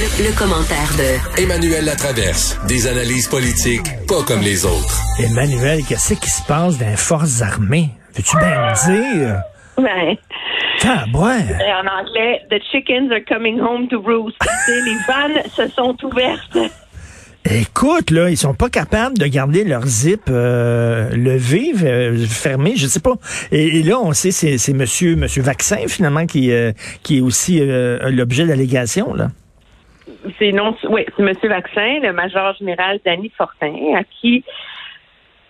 Le, commentaire de Emmanuel Latraverse. Des analyses politiques pas comme les autres. Emmanuel, qu'est-ce qui se passe dans les forces armées? Veux-tu bien me dire? Ben, Ah, ouais. en anglais, the chickens are coming home to roost. Tu sais, les vannes se sont ouvertes. Écoute, là, ils sont pas capables de garder leur zip euh, levé, euh, fermé, je sais pas. Et, et là, on sait, c'est, c'est monsieur, monsieur Vaccin, finalement, qui, euh, qui est aussi euh, l'objet d'allégations, là. C'est non, oui, c'est M. Vaccin, le major général Danny Fortin, à qui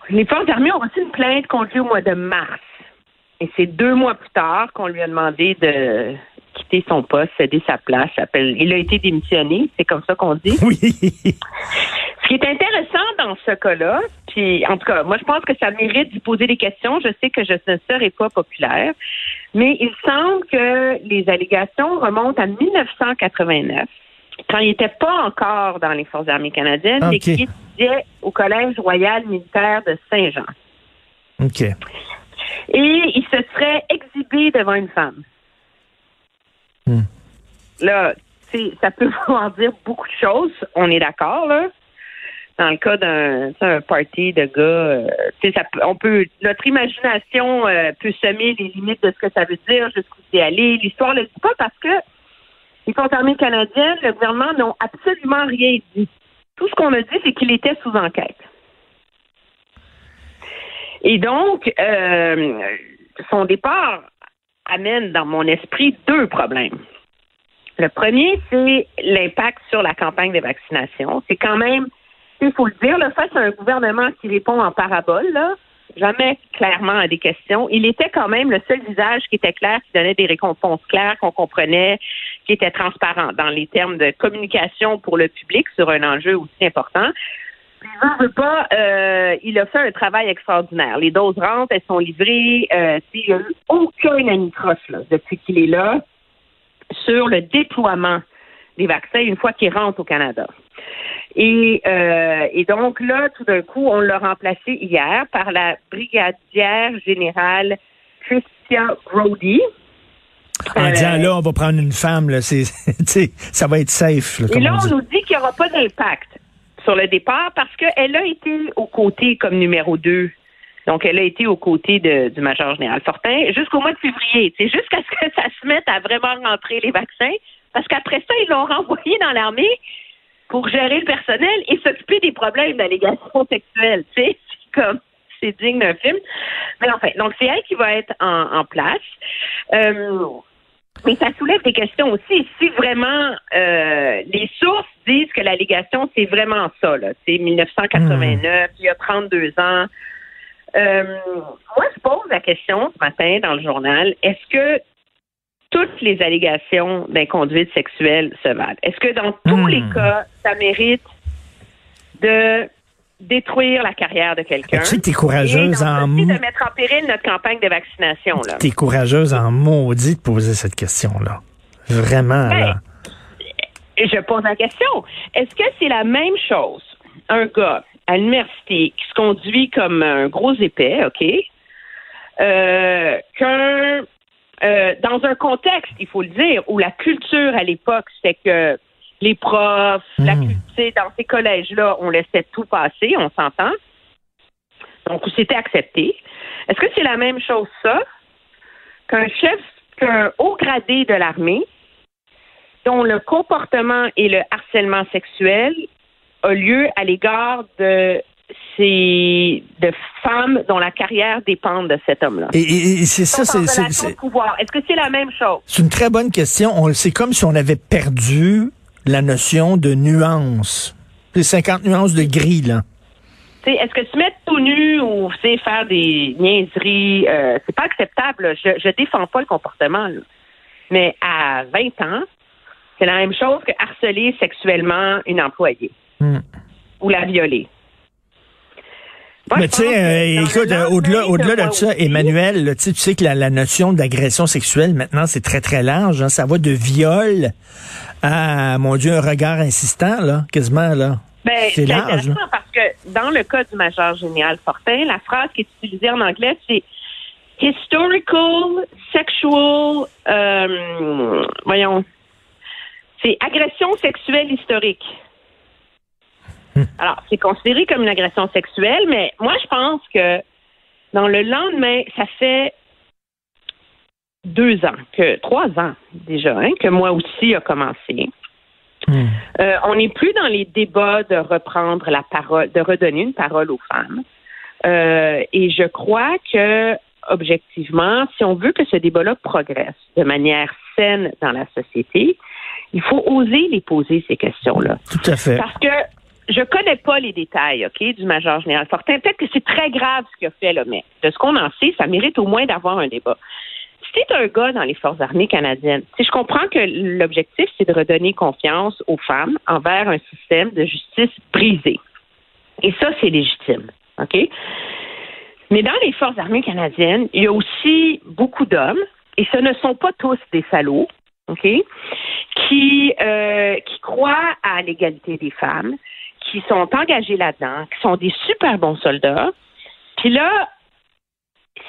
les forces armées ont reçu une plainte contre lui au mois de mars. Et c'est deux mois plus tard qu'on lui a demandé de quitter son poste, céder sa place. Il a été démissionné, c'est comme ça qu'on dit. Oui. Ce qui est intéressant dans ce cas-là, puis en tout cas, moi je pense que ça mérite d'y poser des questions. Je sais que je ne serai pas populaire, mais il semble que les allégations remontent à 1989, quand il n'était pas encore dans les Forces armées canadiennes, mais Ok. qui étudiait au Collège royal militaire de Saint-Jean. OK. Et il se serait exhibé devant une femme. Hmm. Là, ça peut vouloir dire beaucoup de choses, on est d'accord, là. Dans le cas d'un un party de gars, euh, ça on peut, notre imagination euh, peut semer les limites de ce que ça veut dire, jusqu'où c'est allé. L'histoire ne le dit pas parce que forces armées canadiennes, le gouvernement n'ont absolument rien dit. Tout ce qu'on a dit, c'est qu'il était sous enquête. Et donc, euh, son départ amène dans mon esprit deux problèmes. Le premier, c'est l'impact sur la campagne de vaccination. C'est quand même, il faut le dire, là, face à un gouvernement qui répond en parabole, là, jamais clairement à des questions. Il était quand même le seul visage qui était clair, qui donnait des récompenses claires, qu'on comprenait, qui était transparent dans les termes de communication pour le public sur un enjeu aussi important. Veut pas, euh, il a fait un travail extraordinaire. Les doses rentrent, elles sont livrées. Euh, il n'y a eu aucun anicroche depuis qu'il est là sur le déploiement des vaccins une fois qu'ils rentrent au Canada. Et, euh, et donc là, tout d'un coup, on l'a remplacé hier par la brigadière générale Christia Brody. En Euh, disant, là, on va prendre une femme, là, c'est, ça va être safe, là, Et là, on nous dit qu'il n'y aura pas d'impact sur le départ parce qu'elle a été aux côtés comme numéro 2. Donc, elle a été aux côtés de- du major général Fortin jusqu'au mois de février. Jusqu'à ce que ça se mette à vraiment rentrer les vaccins. Parce qu'après ça, ils l'ont renvoyé dans l'armée pour gérer le personnel et s'occuper des problèmes d'allégations sexuelles. Tu sais, c'est comme c'est digne d'un film. Mais enfin, donc c'est elle qui va être en, place. Euh, mais ça soulève des questions aussi. Si vraiment euh, les sources disent que l'allégation, c'est vraiment ça, là. C'est 1989, il y a 32 ans. Euh, moi, je pose la question ce matin dans le journal, est-ce que toutes les allégations d'inconduite sexuelle se valent? Est-ce que dans tous Hmm. les cas, ça mérite de détruire la carrière de quelqu'un? Tu sais Et courageuse en de mettre en péril notre campagne de vaccination, là? T'es courageuse en maudit de poser cette question-là. Vraiment, là. Et je pose la question. Est-ce que c'est la même chose, un gars à l'université qui se conduit comme un gros épais, OK, euh, qu'un euh, dans un contexte, il faut le dire, où la culture à l'époque, c'est que les profs, la Mm. culture, dans ces collèges-là, on laissait tout passer, on s'entend. Donc, c'était accepté. Est-ce que c'est la même chose, ça, qu'un chef, qu'un haut gradé de l'armée, dont le comportement et le harcèlement sexuel a lieu à l'égard de ces de femmes dont la carrière dépend de cet homme-là. Et, et- et c'est ça, c'est- c'est c'est-. Est-ce que c'est la même chose? c'est une très bonne question. On- C'est comme si on avait perdu la notion de nuance. C'est 50 nuances de gris, là. Est-ce que se mettre tout nu ou faire des niaiseries, euh, c'est pas acceptable. Je, je défends pas le comportement. là. Mais à 20 ans, c'est la même chose que harceler sexuellement une employée Hmm. ou la violer. Moi, Mais tu sais, euh, écoute, euh, au-delà, au-delà de de ça, Emmanuel, là, tu sais, que la, la notion d'agression sexuelle maintenant c'est très très large. hein. Ça va de viol à, mon Dieu, un regard insistant là, quasiment là. Ben, C'est large, intéressant parce que dans le cas du major général Fortin, la phrase qui est utilisée en anglais, c'est historical, sexual, euh, voyons, C'est agression sexuelle historique. Alors, c'est considéré comme une agression sexuelle, mais moi, je pense que dans le lendemain, ça fait deux ans, que trois ans déjà, hein, que moi aussi a commencé. Euh, on n'est plus dans les débats de reprendre la parole, de redonner une parole aux femmes. Euh, et je crois que, objectivement, si on veut que ce débat-là progresse de manière saine dans la société, il faut oser les poser, ces questions-là. Tout à fait. Parce que je connais pas les détails, OK, du major général Fortin. Peut-être que c'est très grave ce qu'il a fait, là, mais de ce qu'on en sait, ça mérite au moins d'avoir un débat. Si un gars dans les Forces armées canadiennes, si je comprends que l'objectif, c'est de redonner confiance aux femmes envers un système de justice brisé. Et ça, c'est légitime, OK? Mais dans les Forces armées canadiennes, il y a aussi beaucoup d'hommes, et ce ne sont pas tous des salauds, OK, qui, euh, qui croient à l'égalité des femmes, qui sont engagés là-dedans, qui sont des super bons soldats. Puis là,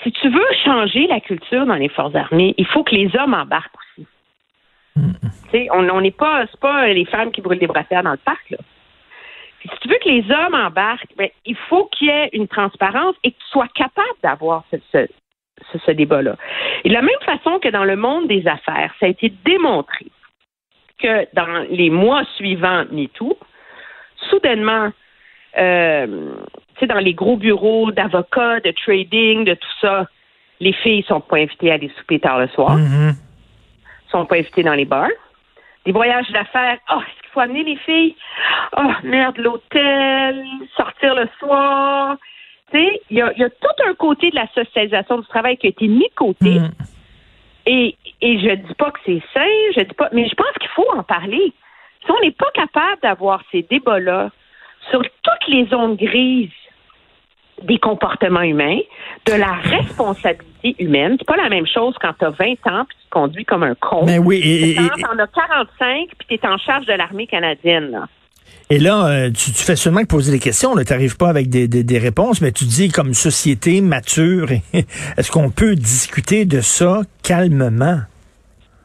si tu veux changer la culture dans les forces armées, il faut que les hommes embarquent aussi. sais, On n'est pas, c'est pas les femmes qui brûlent des brassières dans le parc. Là. si tu veux que les hommes embarquent, ben, il faut qu'il y ait une transparence et que tu sois capable d'avoir ce, ce, ce débat-là. Et de la même façon que dans le monde des affaires, ça a été démontré que dans les mois suivants MeToo, soudainement, euh, tu sais, dans les gros bureaux d'avocats, de trading, de tout ça, les filles sont pas invitées à aller souper tard le soir, Mm-hmm. sont pas invitées dans les bars. Des voyages d'affaires, oh, est-ce qu'il faut amener les filles? Oh, merde, l'hôtel, sortir le soir. Tu sais, il y a, y a tout un côté de la socialisation du travail qui a été mis de côté. Mm. Et, et je dis pas que c'est sain, je dis pas, mais je pense qu'il faut en parler. Si on n'est pas capable d'avoir ces débats-là sur toutes les zones grises des comportements humains, de la responsabilité humaine, c'est pas la même chose quand tu as 20 ans puis tu conduis comme un con. Mais oui, et, Quand t'en as 45 puis tu es en charge de l'armée canadienne. Là. et là, euh, tu, tu fais seulement que poser des questions. Tu n'arrives pas avec des, des- des réponses, mais tu dis comme société mature, est-ce qu'on peut discuter de ça calmement?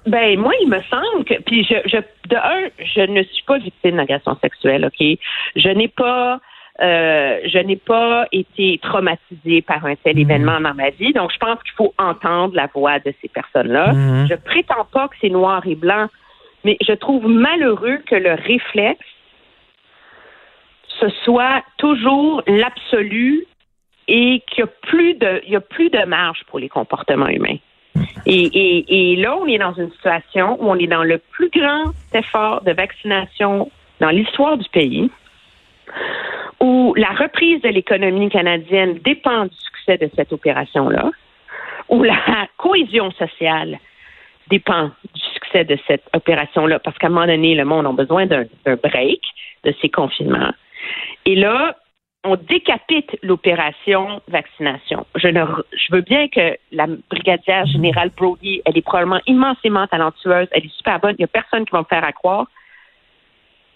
Ben moi, il me semble que puis je, je de un, je ne suis pas victime d'agression sexuelle, ok? Je n'ai pas euh, je n'ai pas été traumatisée par un tel événement dans ma vie, donc je pense qu'il faut entendre la voix de ces personnes-là. Mhm. Je prétends pas que c'est noir et blanc, mais je trouve malheureux que le réflexe ce soit toujours l'absolu et qu'il y a plus de il y a plus de marge pour les comportements humains. Et, là, on est dans une situation où on est dans le plus grand effort de vaccination dans l'histoire du pays, où la reprise de l'économie canadienne dépend du succès de cette opération-là, où la cohésion sociale dépend du succès de cette opération-là, parce qu'à un moment donné, le monde a besoin d'un d'un break de ces confinements. Et là, on décapite l'opération vaccination. Je, ne, je veux bien que la brigadière générale Brody, elle est probablement immensément talentueuse, elle est super bonne. Il n'y a personne qui va me faire à croire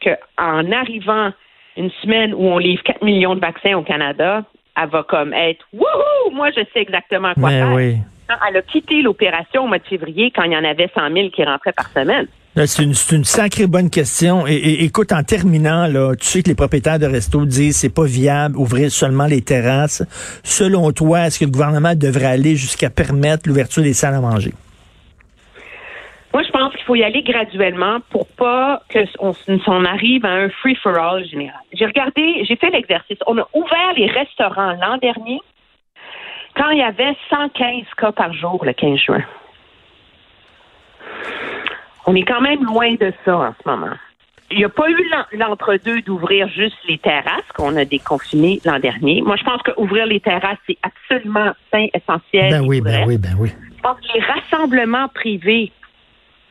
qu'en arrivant une semaine où on livre 4 millions de vaccins au Canada, elle va comme être Wouhou! Moi, je sais exactement quoi Mais faire. oui. Elle a quitté l'opération au mois de février quand il y en avait 100 000 qui rentraient par semaine. Là, C'est une, sacrée bonne question. Écoute, en terminant, là, tu sais que les propriétaires de restos disent c'est pas viable ouvrir seulement les terrasses. Selon toi, est-ce que le gouvernement devrait aller jusqu'à permettre l'ouverture des salles à manger? Moi, je pense qu'il faut y aller graduellement pour pas que on, arrive à un free for all général. J'ai regardé, j'ai fait l'exercice. On a ouvert les restaurants l'an dernier quand il y avait 115 cas par jour le 15 juin. On est quand même loin de ça en ce moment. Il n'y a pas eu l'en- l'entre-deux d'ouvrir juste les terrasses qu'on a déconfinées l'an dernier. Moi, je pense qu'ouvrir les terrasses, c'est absolument sain, essentiel. Ben oui, ben oui, ben oui. Je pense que les rassemblements privés,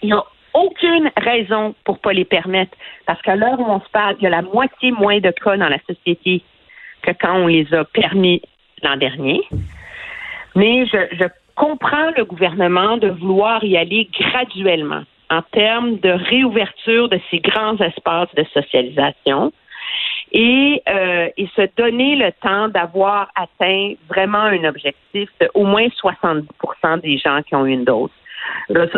il n'y a aucune raison pour pas les permettre. Parce qu'à l'heure où on se parle, il y a la moitié moins de cas dans la société que quand on les a permis l'an dernier. Mais je, je comprends le gouvernement de vouloir y aller graduellement en termes de réouverture de ces grands espaces de socialisation et, euh, et se donner le temps d'avoir atteint vraiment un objectif de au moins 70% des gens qui ont une dose. le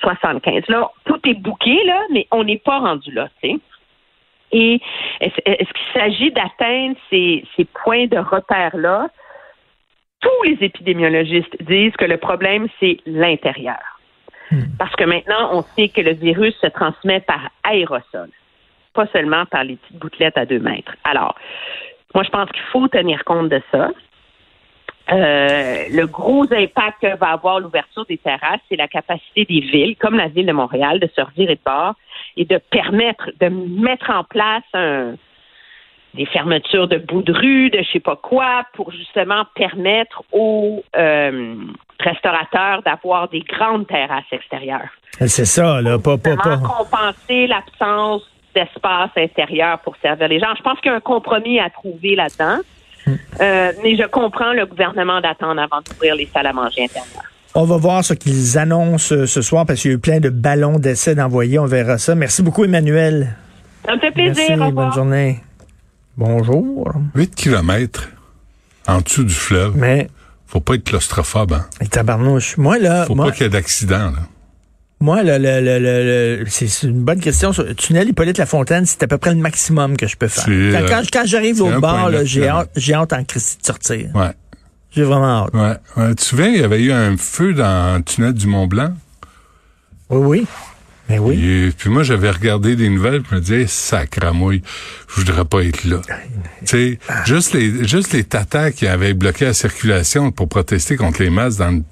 75. Là, tout est bouqué, là, mais on n'est pas rendu là, tu sais. Et est-ce qu'il s'agit d'atteindre ces, ces points de repère-là? Tous les épidémiologistes disent que le problème, c'est l'intérieur. Parce que maintenant, on sait que le virus se transmet par aérosol, pas seulement par les petites gouttelettes à deux mètres. Alors, moi, je pense qu'il faut tenir compte de ça. Euh, le gros impact que va avoir l'ouverture des terrasses, c'est la capacité des villes, comme la ville de Montréal, de se revirer de bord et de permettre, de mettre en place un, des fermetures de bouts de rue, de je sais pas quoi, pour justement permettre aux euh, restaurateurs d'avoir des grandes terrasses extérieures. C'est ça, là, pas, pas, pas. Comment compenser l'absence d'espace intérieur pour servir les gens. Je pense qu'il y a un compromis à trouver là-dedans. Euh, mais je comprends le gouvernement d'attendre avant d'ouvrir les salles à manger intérieures. On va voir ce qu'ils annoncent euh, ce soir parce qu'il y a eu plein de ballons d'essai d'envoyer. On verra ça. Merci beaucoup, Emmanuel. Ça me fait plaisir. Merci, Au bonne journée. Bonjour. 8 kilomètres en dessous du fleuve. Mais, Faut pas être claustrophobe, hein. mais tabarnouche, moi, là, Faut moi, pas qu'il y ait d'accident, là. moi, là, le, le, le- c'est une bonne question. Sur le tunnel Hippolyte-Lafontaine, c'est à peu près le maximum que je peux faire. Quand, quand, quand j'arrive au bar, 1,9 là, j'ai hâte, j'ai hâte en Christie de sortir. Ouais. J'ai vraiment hâte. Ouais. ouais. Tu te souviens, il y avait eu un feu dans le tunnel du Mont-Blanc? Oui, oui. Mais oui. Et puis moi, j'avais regardé des nouvelles, je me disais, sacramouille, je voudrais pas être là. Tu sais, juste les, juste les tatas qui avaient bloqué la circulation pour protester contre les masses dans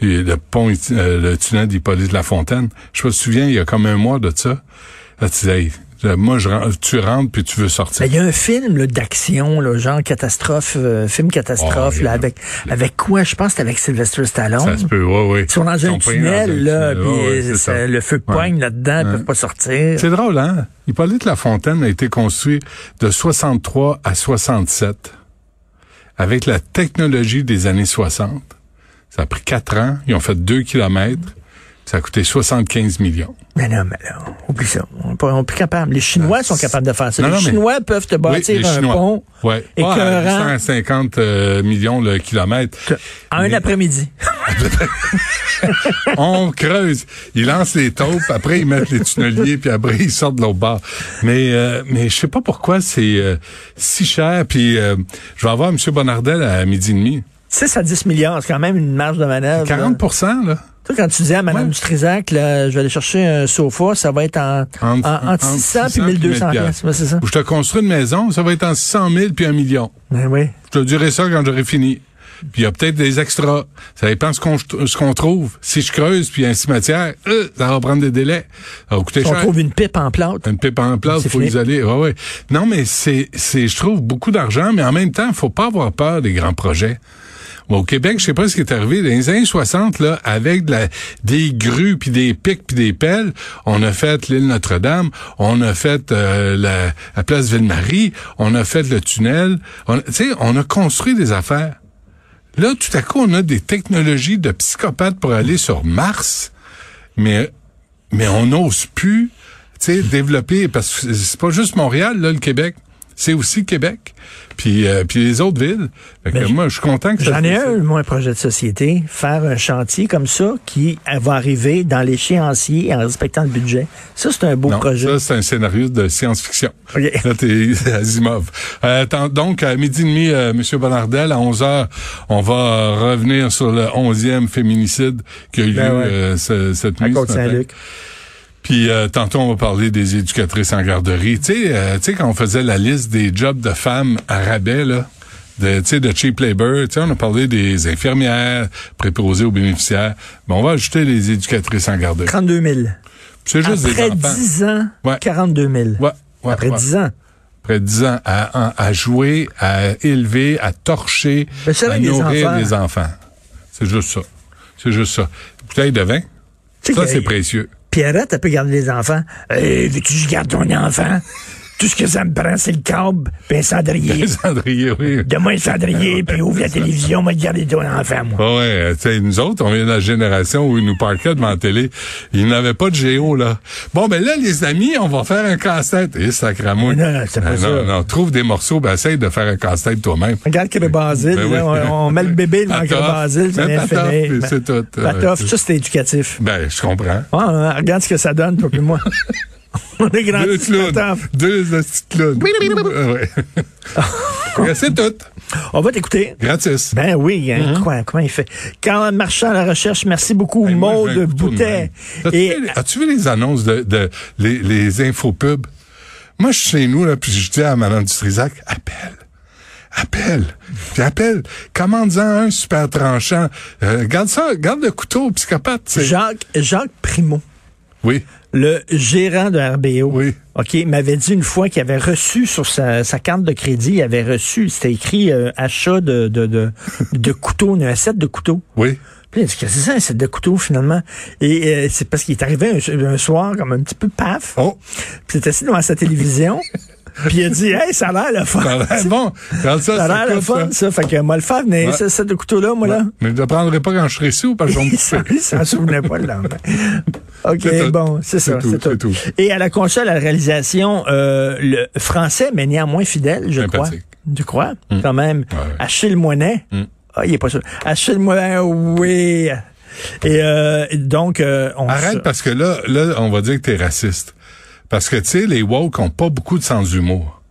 le, le pont, euh, le tunnel d'Hippolyte Lafontaine. Je me souviens, il y a comme un mois de ça. Là, tu disais, hey, moi, je, tu rentres puis tu veux sortir. Ben, Il y a un film d'action, là, genre catastrophe, euh, film catastrophe, Oh, là, avec avec quoi? Je pense que c'était avec Sylvester Stallone. Ça se peut. Ils sont dans Ils un sont pognés dans tunnel, un là, tunnel. puis euh, le feu Ouais. poigne là-dedans, ils Ouais. peuvent pas sortir. C'est drôle, hein? Hippolyte Lafontaine a été construit de 63 à 67 avec la technologie des années 60. Ça a pris quatre ans. Ils ont fait deux kilomètres. Ça a coûté 75 millions. Mais non, mais là, oublie ça. On n'est plus capable. Les Chinois sont capables de faire ça. Non, les non, mais- Chinois peuvent te bâtir un Chinois. pont Ouais. Pas à 150 euh, millions le kilomètre. en un après-midi. On creuse. Ils lancent les taupes, après ils mettent les tunneliers, puis après ils sortent de l'autre bord. Mais euh, mais je sais pas pourquoi c'est euh, si cher. Puis euh, je vais avoir M. Bonardel à midi et demi. 6 à 10 milliards, c'est quand même une marge de manœuvre. 40% là. Tu quand tu disais à Mme Ouais. Dutrisac, là, je vais aller chercher un sofa, ça va être en, Entre- en- entre entre 600 puis 600 puis 1200 1000 piastres. Ouais, c'est ça. Où je te construis une maison, ça va être en 600 000 puis un million. Ben oui. Je te dirai ça quand j'aurai fini. Puis il y a peut-être des extras. Ça dépend ce qu'on ce qu'on trouve. Si je creuse puis il y a un cimetière, euh, ça va prendre des délais. Ça va coûter Si on cher. trouve une pipe en plâtre. Une pipe en C'est faut fini. isoler. Ouais, ouais. Non, mais c'est, c'est, je trouve beaucoup d'argent, mais en même temps, faut pas avoir peur des grands projets. Bon, au Québec, je sais pas ce qui est arrivé. Dans les années 60, là, avec de la, des grues, puis des pics, puis des pelles, on a fait l'île Notre-Dame, on a fait euh, la, la place Ville-Marie, on a fait le tunnel. Tu sais, on a construit des affaires. Là, tout à coup, on a des technologies de psychopathes pour aller sur Mars, mais mais on n'ose plus, tu sais, développer parce que c'est pas juste Montréal là, le Québec, c'est aussi Québec, puis euh, puis les autres villes. Fait que moi, je suis content que J'en ai un, moi, un projet de société, faire un chantier comme ça qui va arriver dans l'échéancier en respectant le budget. Ça, c'est un beau Non, projet. ça c'est un scénario de science-fiction. OK. Là, t'es Asimov. Euh, donc, à midi et demi, euh, M. Bonardel, à 11 heures, on va revenir sur le 11e féminicide qui a eu Ben lieu ouais. euh, ce- cette à nuit. ce matin. Puis euh, tantôt, on va parler des éducatrices en garderie. Tu sais, euh, quand on faisait la liste des jobs de femmes à rabais, là, de, tu sais, de cheap labor, tu sais, on a parlé des infirmières, préposées aux bénéficiaires. Mais on va ajouter les éducatrices en garderie. 32 000. C'est juste Après des enfants. 10 ans, Ouais. 42 000. Ouais, ouais, Après ouais. 10 ans. Après 10 ans, à, jouer, à élever, à torcher, à avec les nourrir enfants. les enfants. C'est juste ça. C'est juste ça. Bouteille de vin, ça, c'est précieux. Pierrette, elle peut garder les enfants. Hey, veux-tu que je garde ton enfant? Tout ce que ça me prend, c'est le câble, puis un cendrier. Cendrier, oui. Donne-moi un cendrier, puis ouvre la télévision, moi, garder ton enfant, moi. Ah ouais, tu sais, nous autres, on vient de la génération où ils nous parquaient devant la télé. Ils n'avaient pas de géo, là. Bon, ben là, les amis, on va faire un casse-tête. Et sacramouille. Non, non, c'est pas Ah, ça. Non, non, trouve des morceaux, ben essaye de faire un casse-tête toi-même. Regarde que le basile, Ben là, oui. on, on met le bébé dans le Patoff. basile, puis c'est tout. Patoff, Euh, ça, c'est éducatif. Ben, je comprends. Ah, regarde ce que ça donne, toi et moi. on est grandi Deux clowns. Deux petites clowns. Ah ouais. Ouais, c'est tout. On va t'écouter. Gratis. Ben oui, hein, quoi, comment il fait? Quand Marchand à la recherche, merci beaucoup, Hey, Maude Boutet. As-tu vu- les annonces de, de les, les infopubs? Moi, je suis chez nous, là, puis je dis à Mme Dutrisac, appelle. Appelle. Puis appelle. Commande-en un super tranchant. Euh, garde ça, garde le couteau, psychopathe. Jacques, Jacques Primo, Oui. Le gérant de RBO, Oui. OK, m'avait dit une fois qu'il avait reçu sur sa, sa carte de crédit, il avait reçu, c'était écrit euh, achat de, de, de, de couteaux, un set de couteaux. Oui. Puis il a dit, qu'est-ce que c'est ça, un set de couteaux, finalement? Et euh, c'est parce qu'il est arrivé un, un soir comme un petit peu paf. Oh. Puis il était assis devant sa télévision. puis il a dit, hey, ça a l'air le fun. Ça a l'air bon. Ça, Ça a l'air ça le fun, ça. Fait que moi, le faire venir, Ouais. ce couteaux-là, moi, là. Mais je ne le prendrai pas quand je serai sous, parce que je vais me couper. il s'en souvenait pas le lendemain. OK, bon, c'est ça, C'est tout. Et à la console, à la réalisation, euh, le français, mais néanmoins fidèle, je crois. Tu crois? Quand même. Ouais. Achille Moinet. Mm. Ah, il est pas sûr. Achille Moinet, oui. Et euh, donc, euh, on Arrête parce que là, là, on va dire que t'es raciste. Parce que, tu sais, les woke ont pas beaucoup de sens d'humour.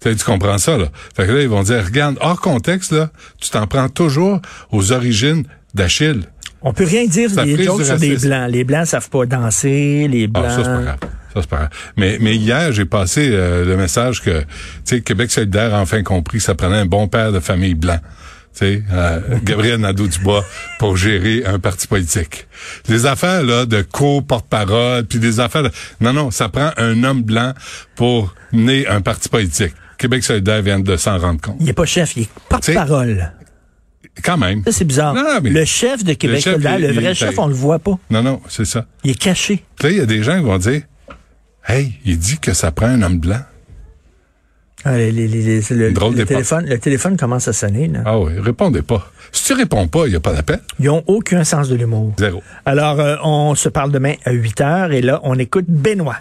Tu sais, tu comprends ça, là? Fait que là, ils vont dire, regarde, hors contexte, là, tu t'en prends toujours aux origines d'Achille. on peut rien dire Ça des jokes sur des blancs. Les blancs savent pas danser, les blancs. Ah, ça, c'est pas grave. Ça, c'est pas grave. Mais, mais hier, j'ai passé euh, le message que, tu sais, Québec solidaire a enfin compris que ça prenait un bon père de famille blanc. Tu sais, euh, Gabriel Nadeau-Dubois pour gérer un parti politique. Les affaires, là, de co-porte-parole, puis des affaires... de- Non, non, ça prend un homme blanc pour mener un parti politique. Québec solidaire vient de s'en rendre compte. Il est pas chef, il est porte-parole. Quand même. Ça, c'est bizarre. Non, mais- le chef de Québec chef, solidaire, il- le vrai chef, on le voit pas. Non, non, c'est ça. Il est caché. Puis là, il y a des gens qui vont dire, hey, il dit que ça prend un homme blanc. Ah, les- les- les- les- le, téléphone, le téléphone commence à sonner. Là. Ah oui, répondez pas. Si tu réponds pas, il n'y a pas d'appel. Ils ont aucun sens de l'humour. Zéro. Alors, euh, on se parle demain à 8 heures et là, on écoute Benoît.